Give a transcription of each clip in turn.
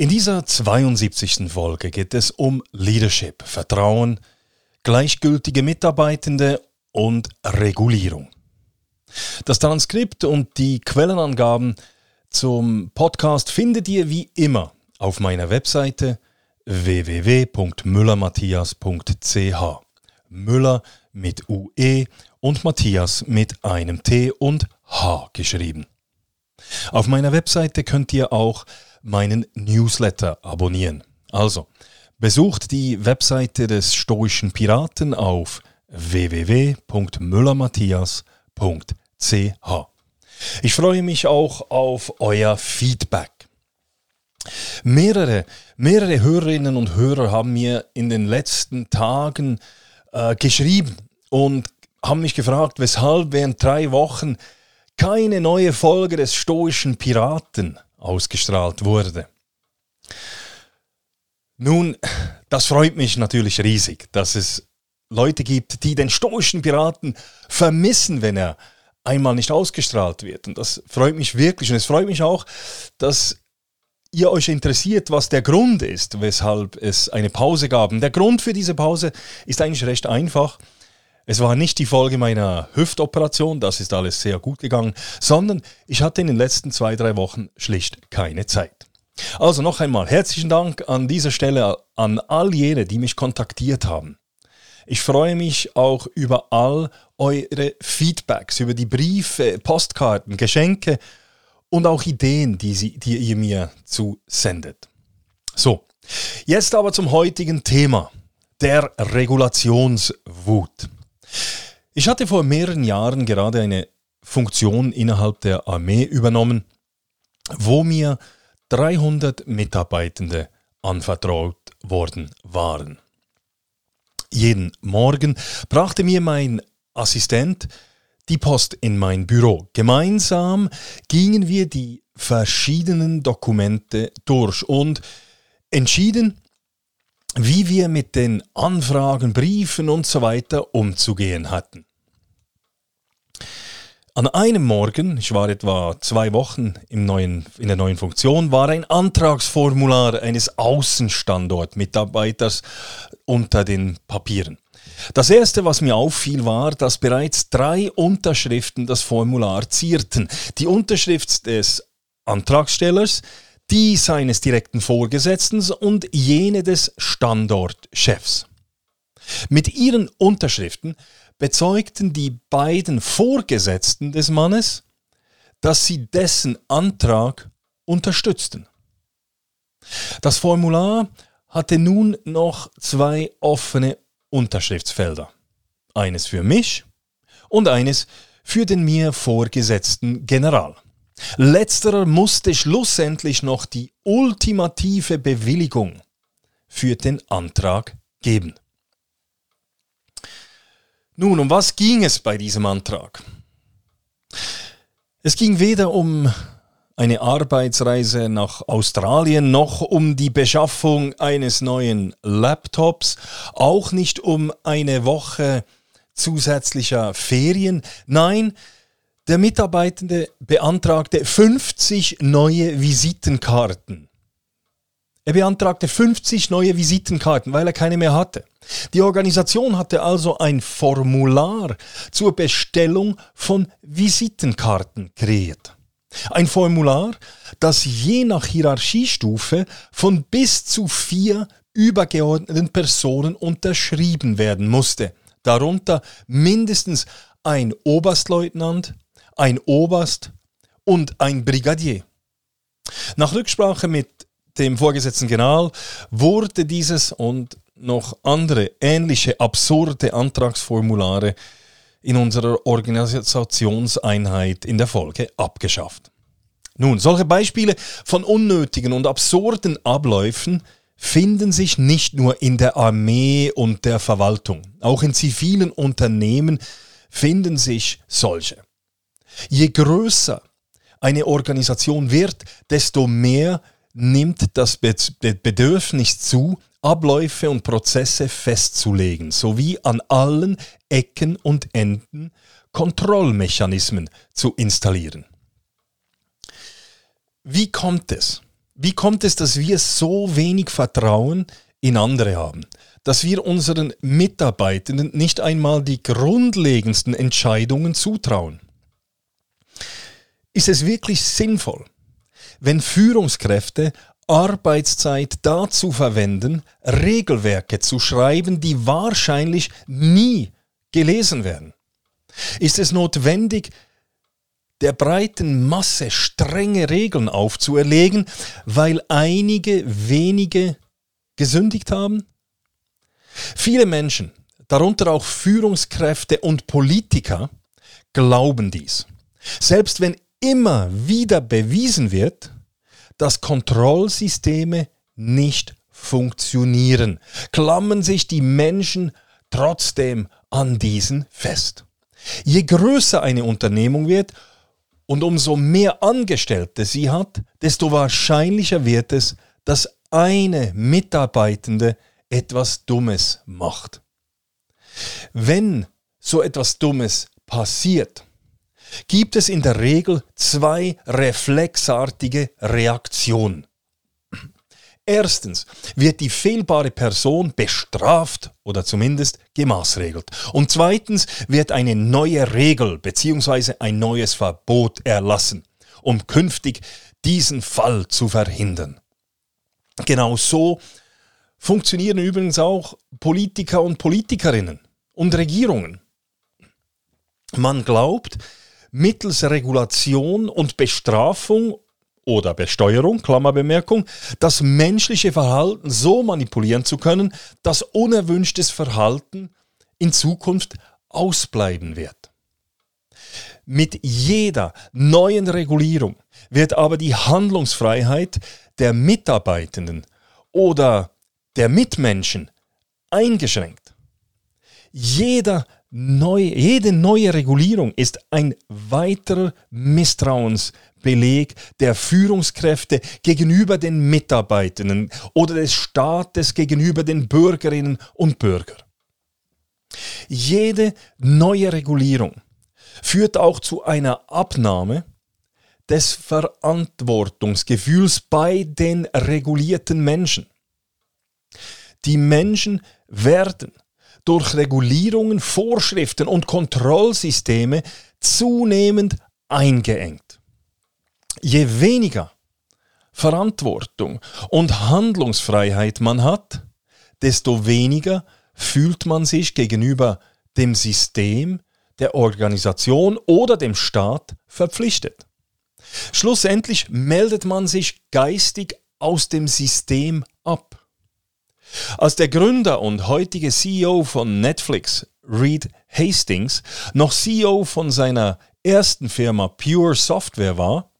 In dieser 72. Folge geht es um Leadership, Vertrauen, gleichgültige Mitarbeitende und Regulierung. Das Transkript und die Quellenangaben zum Podcast findet ihr wie immer auf meiner Webseite www.müllermatthias.ch. Müller mit UE und Matthias mit einem T und H geschrieben. Auf meiner Webseite könnt ihr auch meinen Newsletter abonnieren. Also, besucht die Webseite des Stoischen Piraten auf www.müllermatthias.ch. Ich freue mich auch auf euer Feedback. Mehrere, mehrere Hörerinnen und Hörer haben mir in den letzten Tagen äh, geschrieben und haben mich gefragt, weshalb während drei Wochen keine neue Folge des Stoischen Piraten ausgestrahlt wurde. Nun, das freut mich natürlich riesig, dass es Leute gibt, die den stoischen Piraten vermissen, wenn er einmal nicht ausgestrahlt wird. Und das freut mich wirklich. Und es freut mich auch, dass ihr euch interessiert, was der Grund ist, weshalb es eine Pause gab. Und der Grund für diese Pause ist eigentlich recht einfach. Es war nicht die Folge meiner Hüftoperation, das ist alles sehr gut gegangen, sondern ich hatte in den letzten zwei, drei Wochen schlicht keine Zeit. Also noch einmal herzlichen Dank an dieser Stelle an all jene, die mich kontaktiert haben. Ich freue mich auch über all eure Feedbacks, über die Briefe, Postkarten, Geschenke und auch Ideen, die, sie, die ihr mir zusendet. So, jetzt aber zum heutigen Thema, der Regulationswut. Ich hatte vor mehreren Jahren gerade eine Funktion innerhalb der Armee übernommen, wo mir 300 Mitarbeitende anvertraut worden waren. Jeden Morgen brachte mir mein Assistent die Post in mein Büro. Gemeinsam gingen wir die verschiedenen Dokumente durch und entschieden, wie wir mit den Anfragen, Briefen und so weiter umzugehen hatten. An einem Morgen, ich war etwa zwei Wochen neuen, in der neuen Funktion, war ein Antragsformular eines Außenstandortmitarbeiters unter den Papieren. Das erste, was mir auffiel, war, dass bereits drei Unterschriften das Formular zierten. Die Unterschrift des Antragstellers, die seines direkten Vorgesetzten und jene des Standortchefs. Mit ihren Unterschriften bezeugten die beiden Vorgesetzten des Mannes, dass sie dessen Antrag unterstützten. Das Formular hatte nun noch zwei offene Unterschriftsfelder. Eines für mich und eines für den mir vorgesetzten General. Letzterer musste schlussendlich noch die ultimative Bewilligung für den Antrag geben. Nun, um was ging es bei diesem Antrag? Es ging weder um eine Arbeitsreise nach Australien noch um die Beschaffung eines neuen Laptops, auch nicht um eine Woche zusätzlicher Ferien. Nein, der Mitarbeitende beantragte 50 neue Visitenkarten. Er beantragte 50 neue Visitenkarten, weil er keine mehr hatte. Die Organisation hatte also ein Formular zur Bestellung von Visitenkarten kreiert. Ein Formular, das je nach Hierarchiestufe von bis zu vier übergeordneten Personen unterschrieben werden musste. Darunter mindestens ein Oberstleutnant, ein Oberst und ein Brigadier. Nach Rücksprache mit dem vorgesetzten General wurde dieses und noch andere ähnliche absurde Antragsformulare in unserer Organisationseinheit in der Folge abgeschafft. Nun, solche Beispiele von unnötigen und absurden Abläufen finden sich nicht nur in der Armee und der Verwaltung, auch in zivilen Unternehmen finden sich solche. Je größer eine Organisation wird, desto mehr nimmt das Bedürfnis zu, Abläufe und Prozesse festzulegen, sowie an allen Ecken und Enden Kontrollmechanismen zu installieren. Wie kommt es? Wie kommt es, dass wir so wenig Vertrauen in andere haben? Dass wir unseren Mitarbeitenden nicht einmal die grundlegendsten Entscheidungen zutrauen? Ist es wirklich sinnvoll, wenn Führungskräfte Arbeitszeit dazu verwenden, Regelwerke zu schreiben, die wahrscheinlich nie gelesen werden? Ist es notwendig, der breiten Masse strenge Regeln aufzuerlegen, weil einige wenige gesündigt haben? Viele Menschen, darunter auch Führungskräfte und Politiker, glauben dies. Selbst wenn immer wieder bewiesen wird, dass Kontrollsysteme nicht funktionieren, klammern sich die Menschen trotzdem an diesen fest. Je größer eine Unternehmung wird und umso mehr Angestellte sie hat, desto wahrscheinlicher wird es, dass eine Mitarbeitende etwas Dummes macht. Wenn so etwas Dummes passiert, gibt es in der Regel zwei reflexartige Reaktionen. Erstens wird die fehlbare Person bestraft oder zumindest gemaßregelt. Und zweitens wird eine neue Regel bzw. ein neues Verbot erlassen, um künftig diesen Fall zu verhindern. Genau so funktionieren übrigens auch Politiker und Politikerinnen und Regierungen. Man glaubt, mittels Regulation und Bestrafung oder Besteuerung, Klammerbemerkung, das menschliche Verhalten so manipulieren zu können, dass unerwünschtes Verhalten in Zukunft ausbleiben wird. Mit jeder neuen Regulierung wird aber die Handlungsfreiheit der Mitarbeitenden oder der Mitmenschen eingeschränkt. Jeder neue, jede neue Regulierung ist ein weiterer Misstrauensbeleg der Führungskräfte gegenüber den Mitarbeitenden oder des Staates gegenüber den Bürgerinnen und Bürgern. Jede neue Regulierung führt auch zu einer Abnahme des Verantwortungsgefühls bei den regulierten Menschen. Die Menschen werden durch Regulierungen, Vorschriften und Kontrollsysteme zunehmend eingeengt. Je weniger Verantwortung und Handlungsfreiheit man hat, desto weniger fühlt man sich gegenüber dem System, der Organisation oder dem Staat verpflichtet. Schlussendlich meldet man sich geistig aus dem System ab. Als der Gründer und heutige CEO von Netflix, Reed Hastings, noch CEO von seiner ersten Firma Pure Software war,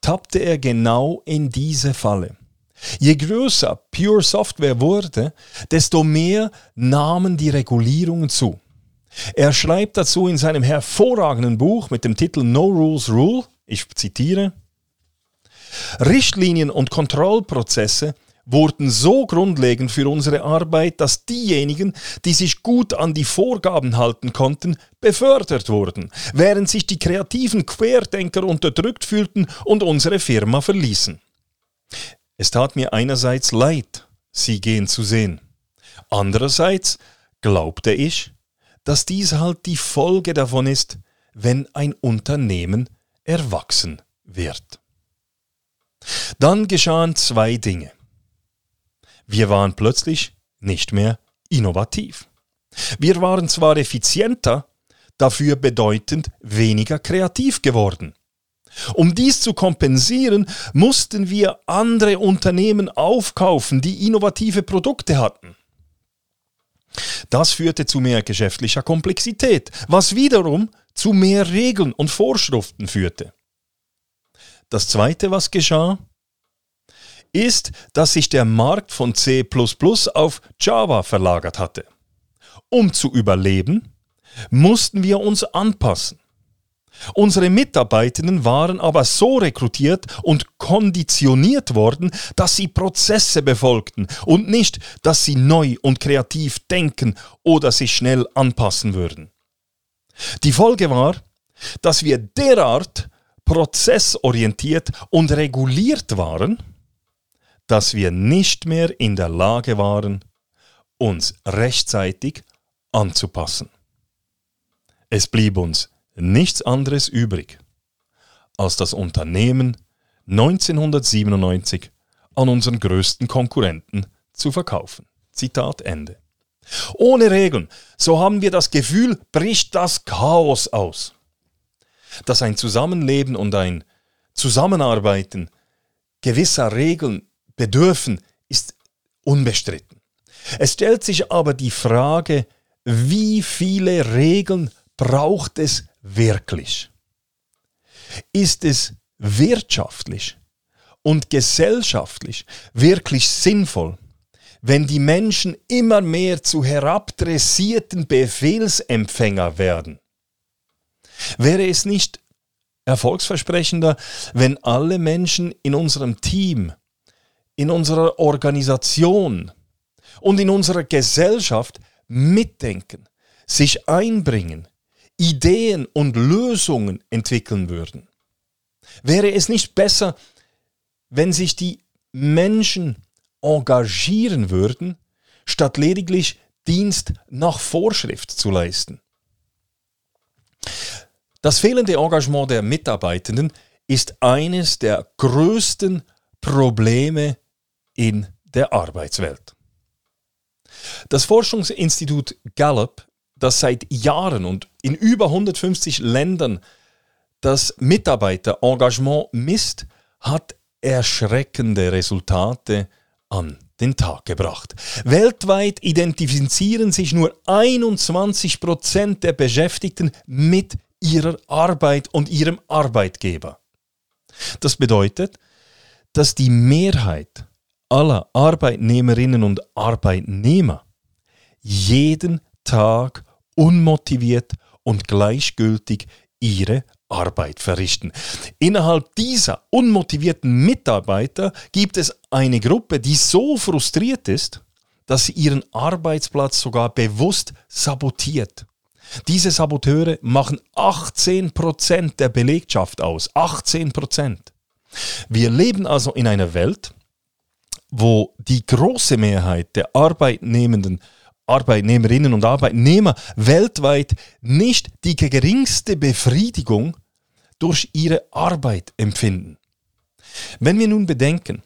tappte er genau in diese Falle. Je größer Pure Software wurde, desto mehr nahmen die Regulierungen zu. Er schreibt dazu in seinem hervorragenden Buch mit dem Titel No Rules Rule, ich zitiere, Richtlinien und Kontrollprozesse wurden so grundlegend für unsere Arbeit, dass diejenigen, die sich gut an die Vorgaben halten konnten, befördert wurden, während sich die kreativen Querdenker unterdrückt fühlten und unsere Firma verließen. Es tat mir einerseits leid, sie gehen zu sehen. Andererseits glaubte ich, dass dies halt die Folge davon ist, wenn ein Unternehmen erwachsen wird. Dann geschahen zwei Dinge. Wir waren plötzlich nicht mehr innovativ. Wir waren zwar effizienter, dafür bedeutend weniger kreativ geworden. Um dies zu kompensieren, mussten wir andere Unternehmen aufkaufen, die innovative Produkte hatten. Das führte zu mehr geschäftlicher Komplexität, was wiederum zu mehr Regeln und Vorschriften führte. Das Zweite, was geschah, ist, dass sich der Markt von C auf Java verlagert hatte. Um zu überleben, mussten wir uns anpassen. Unsere Mitarbeitenden waren aber so rekrutiert und konditioniert worden, dass sie Prozesse befolgten und nicht, dass sie neu und kreativ denken oder sich schnell anpassen würden. Die Folge war, dass wir derart prozessorientiert und reguliert waren, dass wir nicht mehr in der Lage waren, uns rechtzeitig anzupassen. Es blieb uns nichts anderes übrig, als das Unternehmen 1997 an unseren größten Konkurrenten zu verkaufen. Zitat Ende. Ohne Regeln, so haben wir das Gefühl, bricht das Chaos aus. Dass ein Zusammenleben und ein Zusammenarbeiten gewisser Regeln bedürfen, ist unbestritten. Es stellt sich aber die Frage, wie viele Regeln braucht es wirklich? Ist es wirtschaftlich und gesellschaftlich wirklich sinnvoll, wenn die Menschen immer mehr zu herabdressierten Befehlsempfänger werden? Wäre es nicht erfolgsversprechender, wenn alle Menschen in unserem Team, in unserer Organisation und in unserer Gesellschaft mitdenken, sich einbringen, Ideen und Lösungen entwickeln würden? Wäre es nicht besser, wenn sich die Menschen engagieren würden, statt lediglich Dienst nach Vorschrift zu leisten? Das fehlende Engagement der Mitarbeitenden ist eines der größten Probleme in der Arbeitswelt. Das Forschungsinstitut Gallup, das seit Jahren und in über 150 Ländern das Mitarbeiterengagement misst, hat erschreckende Resultate an den Tag gebracht. Weltweit identifizieren sich nur 21 Prozent der Beschäftigten mit ihrer Arbeit und ihrem Arbeitgeber. Das bedeutet, dass die Mehrheit aller Arbeitnehmerinnen und Arbeitnehmer jeden Tag unmotiviert und gleichgültig ihre Arbeit verrichten. Innerhalb dieser unmotivierten Mitarbeiter gibt es eine Gruppe, die so frustriert ist, dass sie ihren Arbeitsplatz sogar bewusst sabotiert. Diese Saboteure machen 18% der Belegschaft aus. 18%. Wir leben also in einer Welt, wo die große Mehrheit der Arbeitnehmenden Arbeitnehmerinnen und Arbeitnehmer weltweit nicht die geringste Befriedigung durch ihre Arbeit empfinden. Wenn wir nun bedenken,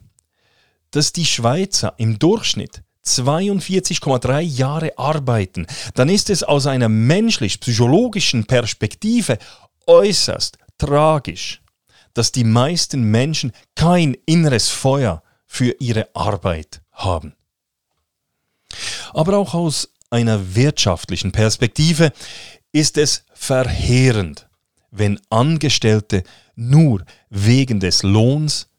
dass die Schweizer im Durchschnitt 42,3 Jahre arbeiten, dann ist es aus einer menschlich-psychologischen Perspektive äußerst tragisch, dass die meisten Menschen kein inneres Feuer für ihre Arbeit haben. Aber auch aus einer wirtschaftlichen Perspektive ist es verheerend, wenn Angestellte nur wegen des Lohns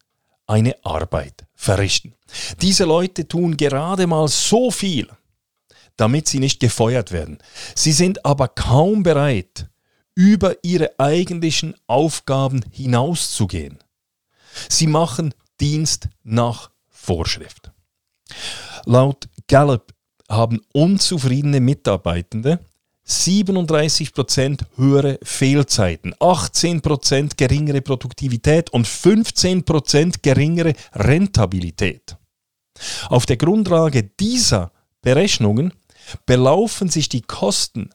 eine Arbeit verrichten. Diese Leute tun gerade mal so viel, damit sie nicht gefeuert werden. Sie sind aber kaum bereit, über ihre eigentlichen Aufgaben hinauszugehen. Sie machen Dienst nach Vorschrift. Laut Gallup haben unzufriedene Mitarbeitende 37% höhere Fehlzeiten, 18% geringere Produktivität und 15% geringere Rentabilität. Auf der Grundlage dieser Berechnungen belaufen sich die Kosten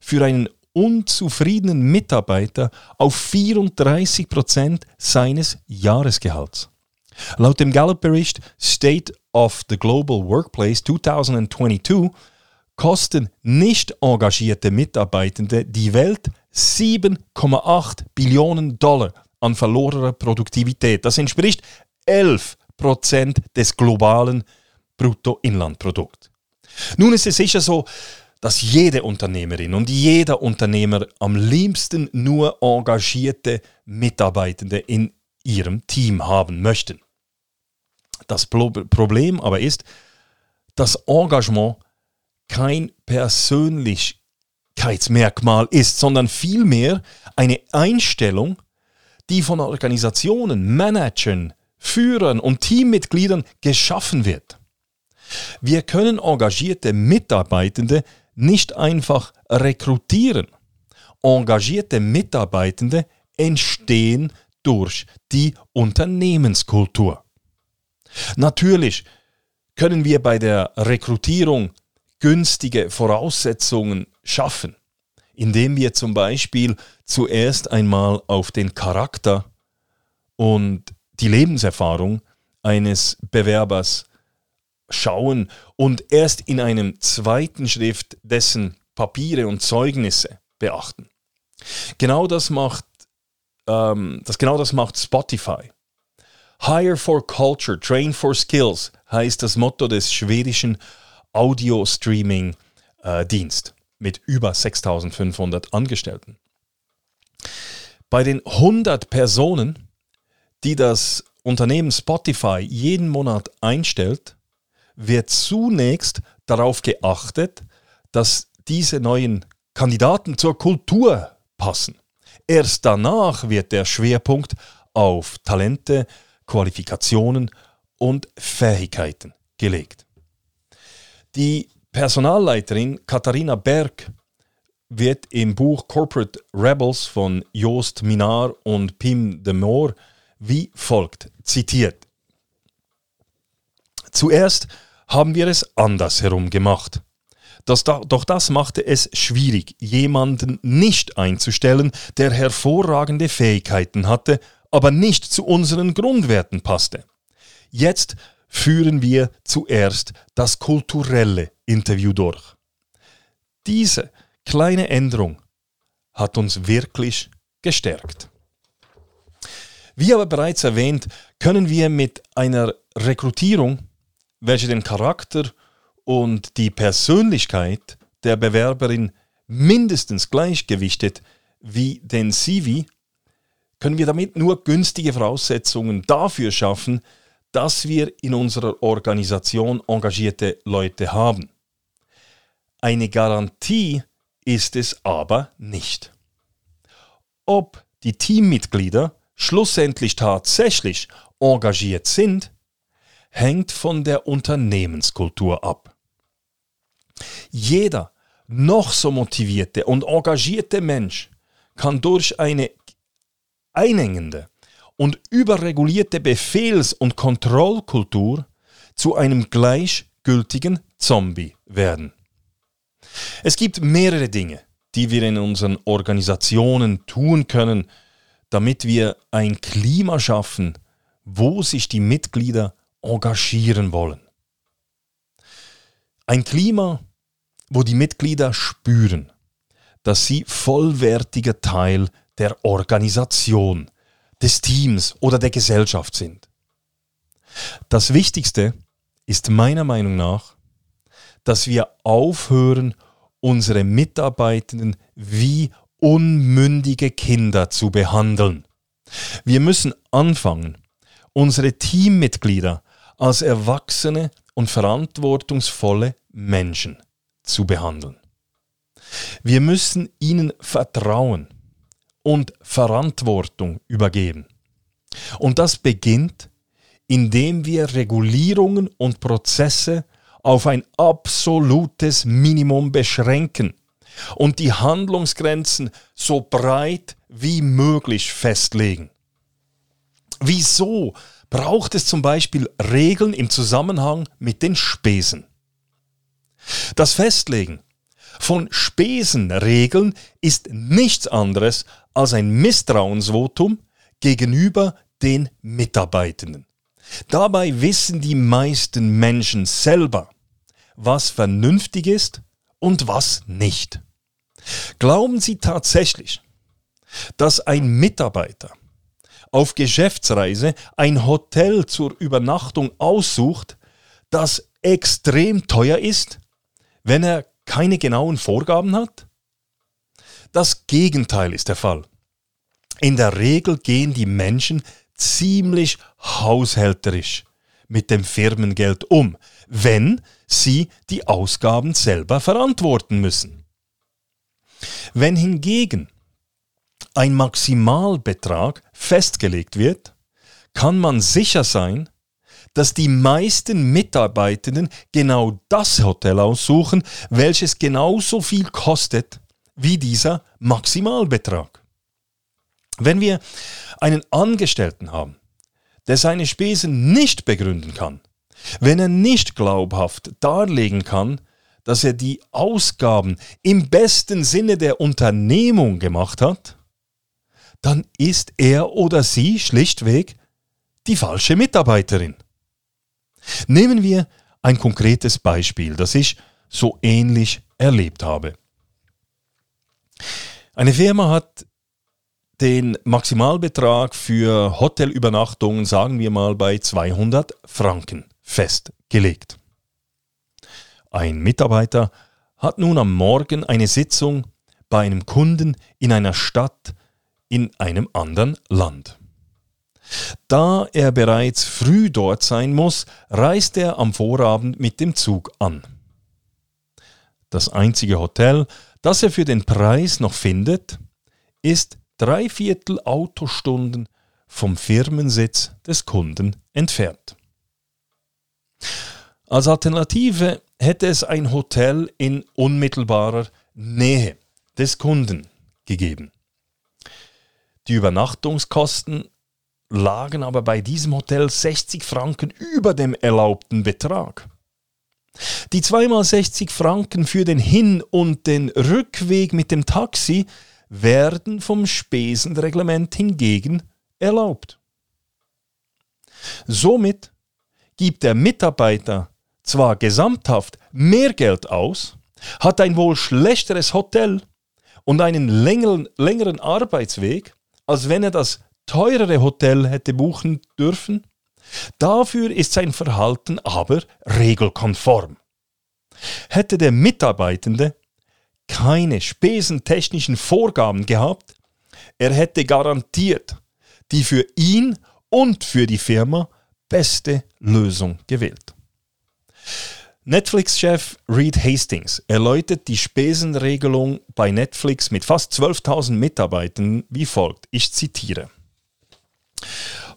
für einen unzufriedenen Mitarbeiter auf 34% seines Jahresgehalts. Laut dem Gallup-Bericht State of the Global Workplace 2022 kosten nicht engagierte Mitarbeitende die Welt 7,8 Billionen Dollar an verlorener Produktivität. Das entspricht 11 Prozent des globalen Bruttoinlandprodukts. Nun ist es sicher so, dass jede Unternehmerin und jeder Unternehmer am liebsten nur engagierte Mitarbeitende in ihrem Team haben möchten. Das Problem aber ist, dass Engagement kein Persönlichkeitsmerkmal ist, sondern vielmehr eine Einstellung, die von Organisationen, Managern, Führern und Teammitgliedern geschaffen wird. Wir können engagierte Mitarbeitende nicht einfach rekrutieren. Engagierte Mitarbeitende entstehen durch die Unternehmenskultur. Natürlich können wir bei der Rekrutierung günstige Voraussetzungen schaffen, indem wir zum Beispiel zuerst einmal auf den Charakter und die Lebenserfahrung eines Bewerbers schauen und erst in einem zweiten Schritt dessen Papiere und Zeugnisse beachten. Genau das macht, ähm, das, genau das macht Spotify. Hire for Culture, Train for Skills heißt das Motto des schwedischen Audio-Streaming-Dienst äh, mit über 6500 Angestellten. Bei den 100 Personen, die das Unternehmen Spotify jeden Monat einstellt, wird zunächst darauf geachtet, dass diese neuen Kandidaten zur Kultur passen. Erst danach wird der Schwerpunkt auf Talente, Qualifikationen und Fähigkeiten gelegt. Die Personalleiterin Katharina Berg wird im Buch Corporate Rebels von Joost Minar und Pim de Moor wie folgt zitiert. Zuerst haben wir es andersherum gemacht. Das, doch das machte es schwierig, jemanden nicht einzustellen, der hervorragende Fähigkeiten hatte, aber nicht zu unseren Grundwerten passte. Jetzt führen wir zuerst das kulturelle Interview durch. Diese kleine Änderung hat uns wirklich gestärkt. Wie aber bereits erwähnt, können wir mit einer Rekrutierung, welche den Charakter und die Persönlichkeit der Bewerberin mindestens gleichgewichtet wie den CV, können wir damit nur günstige Voraussetzungen dafür schaffen, dass wir in unserer Organisation engagierte Leute haben. Eine Garantie ist es aber nicht. Ob die Teammitglieder schlussendlich tatsächlich engagiert sind, hängt von der Unternehmenskultur ab. Jeder noch so motivierte und engagierte Mensch kann durch eine einengende und überregulierte Befehls- und Kontrollkultur zu einem gleichgültigen Zombie werden. Es gibt mehrere Dinge, die wir in unseren Organisationen tun können, damit wir ein Klima schaffen, wo sich die Mitglieder engagieren wollen. Ein Klima, wo die Mitglieder spüren, dass sie vollwertiger Teil der Organisation, des Teams oder der Gesellschaft sind. Das Wichtigste ist meiner Meinung nach, dass wir aufhören, unsere Mitarbeitenden wie unmündige Kinder zu behandeln. Wir müssen anfangen, unsere Teammitglieder als erwachsene und verantwortungsvolle Menschen zu behandeln. Wir müssen ihnen Vertrauen und Verantwortung übergeben. Und das beginnt, indem wir Regulierungen und Prozesse auf ein absolutes Minimum beschränken und die Handlungsgrenzen so breit wie möglich festlegen. Wieso braucht es zum Beispiel Regeln im Zusammenhang mit den Spesen? Das Festlegen von Spesenregeln ist nichts anderes als ein Misstrauensvotum gegenüber den Mitarbeitenden. Dabei wissen die meisten Menschen selber, was vernünftig ist und was nicht. Glauben Sie tatsächlich, dass ein Mitarbeiter auf Geschäftsreise ein Hotel zur Übernachtung aussucht, das extrem teuer ist, wenn er keine genauen Vorgaben hat? Das Gegenteil ist der Fall. In der Regel gehen die Menschen ziemlich haushälterisch mit dem Firmengeld um, wenn sie die Ausgaben selber verantworten müssen. Wenn hingegen ein Maximalbetrag festgelegt wird, kann man sicher sein, dass die meisten Mitarbeitenden genau das Hotel aussuchen, welches genauso viel kostet wie dieser Maximalbetrag. Wenn wir einen Angestellten haben, der seine Spesen nicht begründen kann, wenn er nicht glaubhaft darlegen kann, dass er die Ausgaben im besten Sinne der Unternehmung gemacht hat, dann ist er oder sie schlichtweg die falsche Mitarbeiterin. Nehmen wir ein konkretes Beispiel, das ich so ähnlich erlebt habe. Eine Firma hat den Maximalbetrag für Hotelübernachtungen, sagen wir mal, bei 200 Franken festgelegt. Ein Mitarbeiter hat nun am Morgen eine Sitzung bei einem Kunden in einer Stadt in einem anderen Land. Da er bereits früh dort sein muss, reist er am Vorabend mit dem Zug an. Das einzige Hotel, das er für den Preis noch findet, ist dreiviertel Autostunden vom Firmensitz des Kunden entfernt. Als Alternative hätte es ein Hotel in unmittelbarer Nähe des Kunden gegeben. Die Übernachtungskosten lagen aber bei diesem Hotel 60 Franken über dem erlaubten Betrag. Die zweimal 60 Franken für den Hin- und den Rückweg mit dem Taxi werden vom Spesenreglement hingegen erlaubt. Somit gibt der Mitarbeiter zwar gesamthaft mehr Geld aus, hat ein wohl schlechteres Hotel und einen längeren, längeren Arbeitsweg, als wenn er das teurere Hotel hätte buchen dürfen. Dafür ist sein Verhalten aber regelkonform. Hätte der Mitarbeitende keine spesentechnischen Vorgaben gehabt, er hätte garantiert die für ihn und für die Firma beste Lösung gewählt. Netflix-Chef Reed Hastings erläutert die Spesenregelung bei Netflix mit fast 12.000 Mitarbeitern wie folgt. Ich zitiere.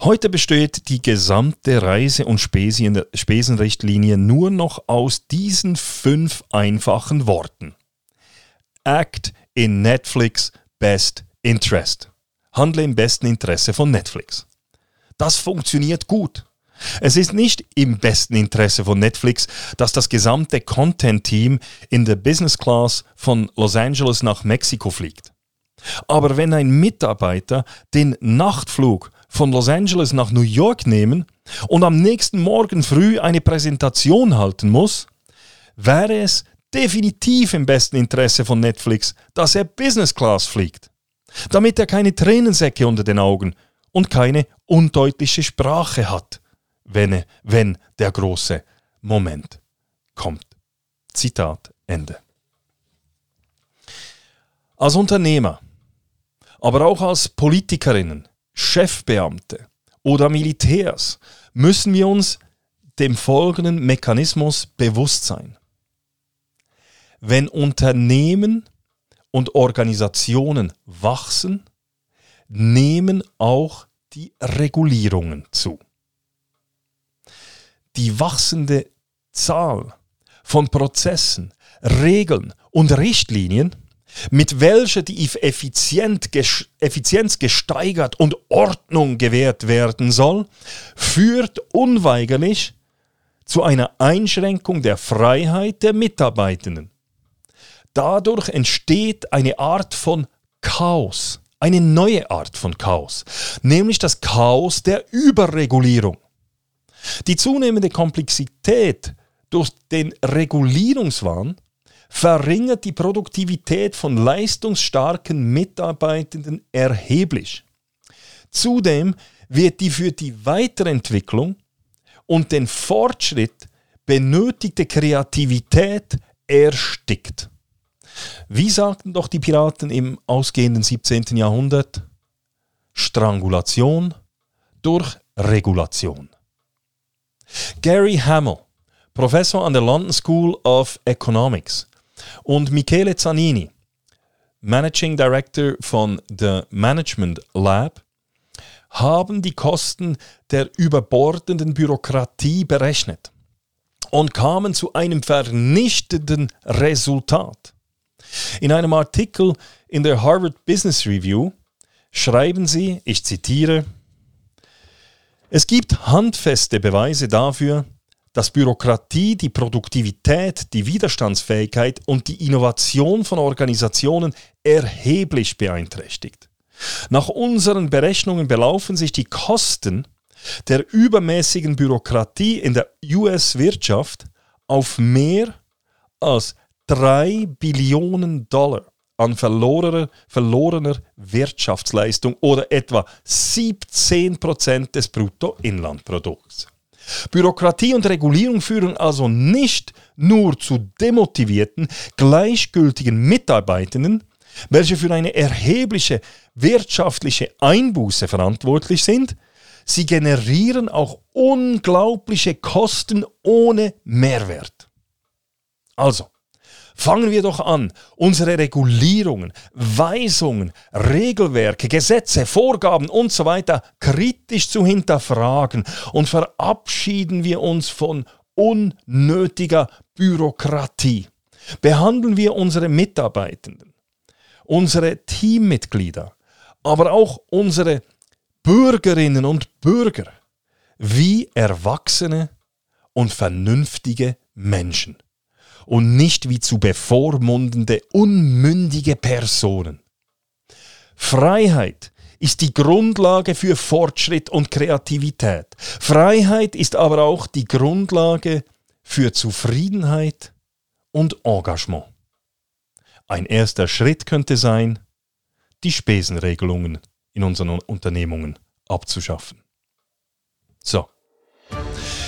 Heute besteht die gesamte Reise- und Spesenrichtlinie nur noch aus diesen fünf einfachen Worten. Act in Netflix Best Interest. Handle im besten Interesse von Netflix. Das funktioniert gut. Es ist nicht im besten Interesse von Netflix, dass das gesamte Content-Team in der Business Class von Los Angeles nach Mexiko fliegt. Aber wenn ein Mitarbeiter den Nachtflug von Los Angeles nach New York nehmen und am nächsten Morgen früh eine Präsentation halten muss, wäre es definitiv im besten Interesse von Netflix, dass er Business Class fliegt, damit er keine Tränensäcke unter den Augen und keine undeutliche Sprache hat, wenn, wenn der große Moment kommt. Zitat Ende. Als Unternehmer, aber auch als Politikerinnen Chefbeamte oder Militärs müssen wir uns dem folgenden Mechanismus bewusst sein. Wenn Unternehmen und Organisationen wachsen, nehmen auch die Regulierungen zu. Die wachsende Zahl von Prozessen, Regeln und Richtlinien mit welcher die Effizienz gesteigert und Ordnung gewährt werden soll, führt unweigerlich zu einer Einschränkung der Freiheit der Mitarbeitenden. Dadurch entsteht eine Art von Chaos, eine neue Art von Chaos, nämlich das Chaos der Überregulierung. Die zunehmende Komplexität durch den Regulierungswahn verringert die Produktivität von leistungsstarken Mitarbeitenden erheblich. Zudem wird die für die Weiterentwicklung und den Fortschritt benötigte Kreativität erstickt. Wie sagten doch die Piraten im ausgehenden 17. Jahrhundert? Strangulation durch Regulation. Gary Hamel, Professor an der London School of Economics und Michele Zanini, Managing Director von The Management Lab, haben die Kosten der überbordenden Bürokratie berechnet und kamen zu einem vernichtenden Resultat. In einem Artikel in der Harvard Business Review schreiben sie, ich zitiere, es gibt handfeste Beweise dafür, dass Bürokratie die Produktivität, die Widerstandsfähigkeit und die Innovation von Organisationen erheblich beeinträchtigt. Nach unseren Berechnungen belaufen sich die Kosten der übermäßigen Bürokratie in der US-Wirtschaft auf mehr als 3 Billionen Dollar an verlorener, verlorener Wirtschaftsleistung oder etwa 17% des Bruttoinlandprodukts. Bürokratie und Regulierung führen also nicht nur zu demotivierten, gleichgültigen Mitarbeitenden, welche für eine erhebliche wirtschaftliche Einbuße verantwortlich sind, sie generieren auch unglaubliche Kosten ohne Mehrwert. Also, Fangen wir doch an, unsere Regulierungen, Weisungen, Regelwerke, Gesetze, Vorgaben und so weiter kritisch zu hinterfragen. Und verabschieden wir uns von unnötiger Bürokratie. Behandeln wir unsere Mitarbeitenden, unsere Teammitglieder, aber auch unsere Bürgerinnen und Bürger wie erwachsene und vernünftige Menschen und nicht wie zu bevormundende, unmündige Personen. Freiheit ist die Grundlage für Fortschritt und Kreativität. Freiheit ist aber auch die Grundlage für Zufriedenheit und Engagement. Ein erster Schritt könnte sein, die Spesenregelungen in unseren Unternehmungen abzuschaffen. So.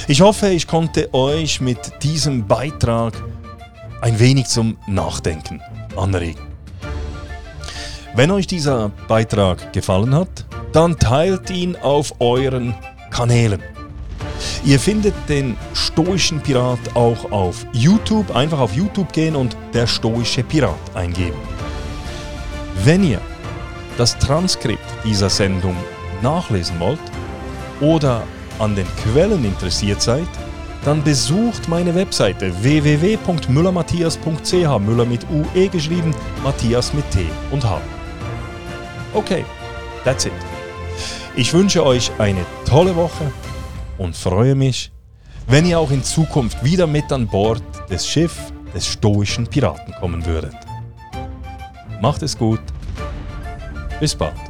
Ich hoffe, ich konnte euch mit diesem Beitrag ein wenig zum Nachdenken anregen. Wenn euch dieser Beitrag gefallen hat, dann teilt ihn auf euren Kanälen. Ihr findet den Stoischen Pirat auch auf YouTube. Einfach auf YouTube gehen und der Stoische Pirat eingeben. Wenn ihr das Transkript dieser Sendung nachlesen wollt oder an den Quellen interessiert seid, dann besucht meine Webseite www.müllermatthias.ch, Müller mit UE geschrieben, Matthias mit T und H. Okay, that's it. Ich wünsche euch eine tolle Woche und freue mich, wenn ihr auch in Zukunft wieder mit an Bord des Schiff des stoischen Piraten kommen würdet. Macht es gut. Bis bald.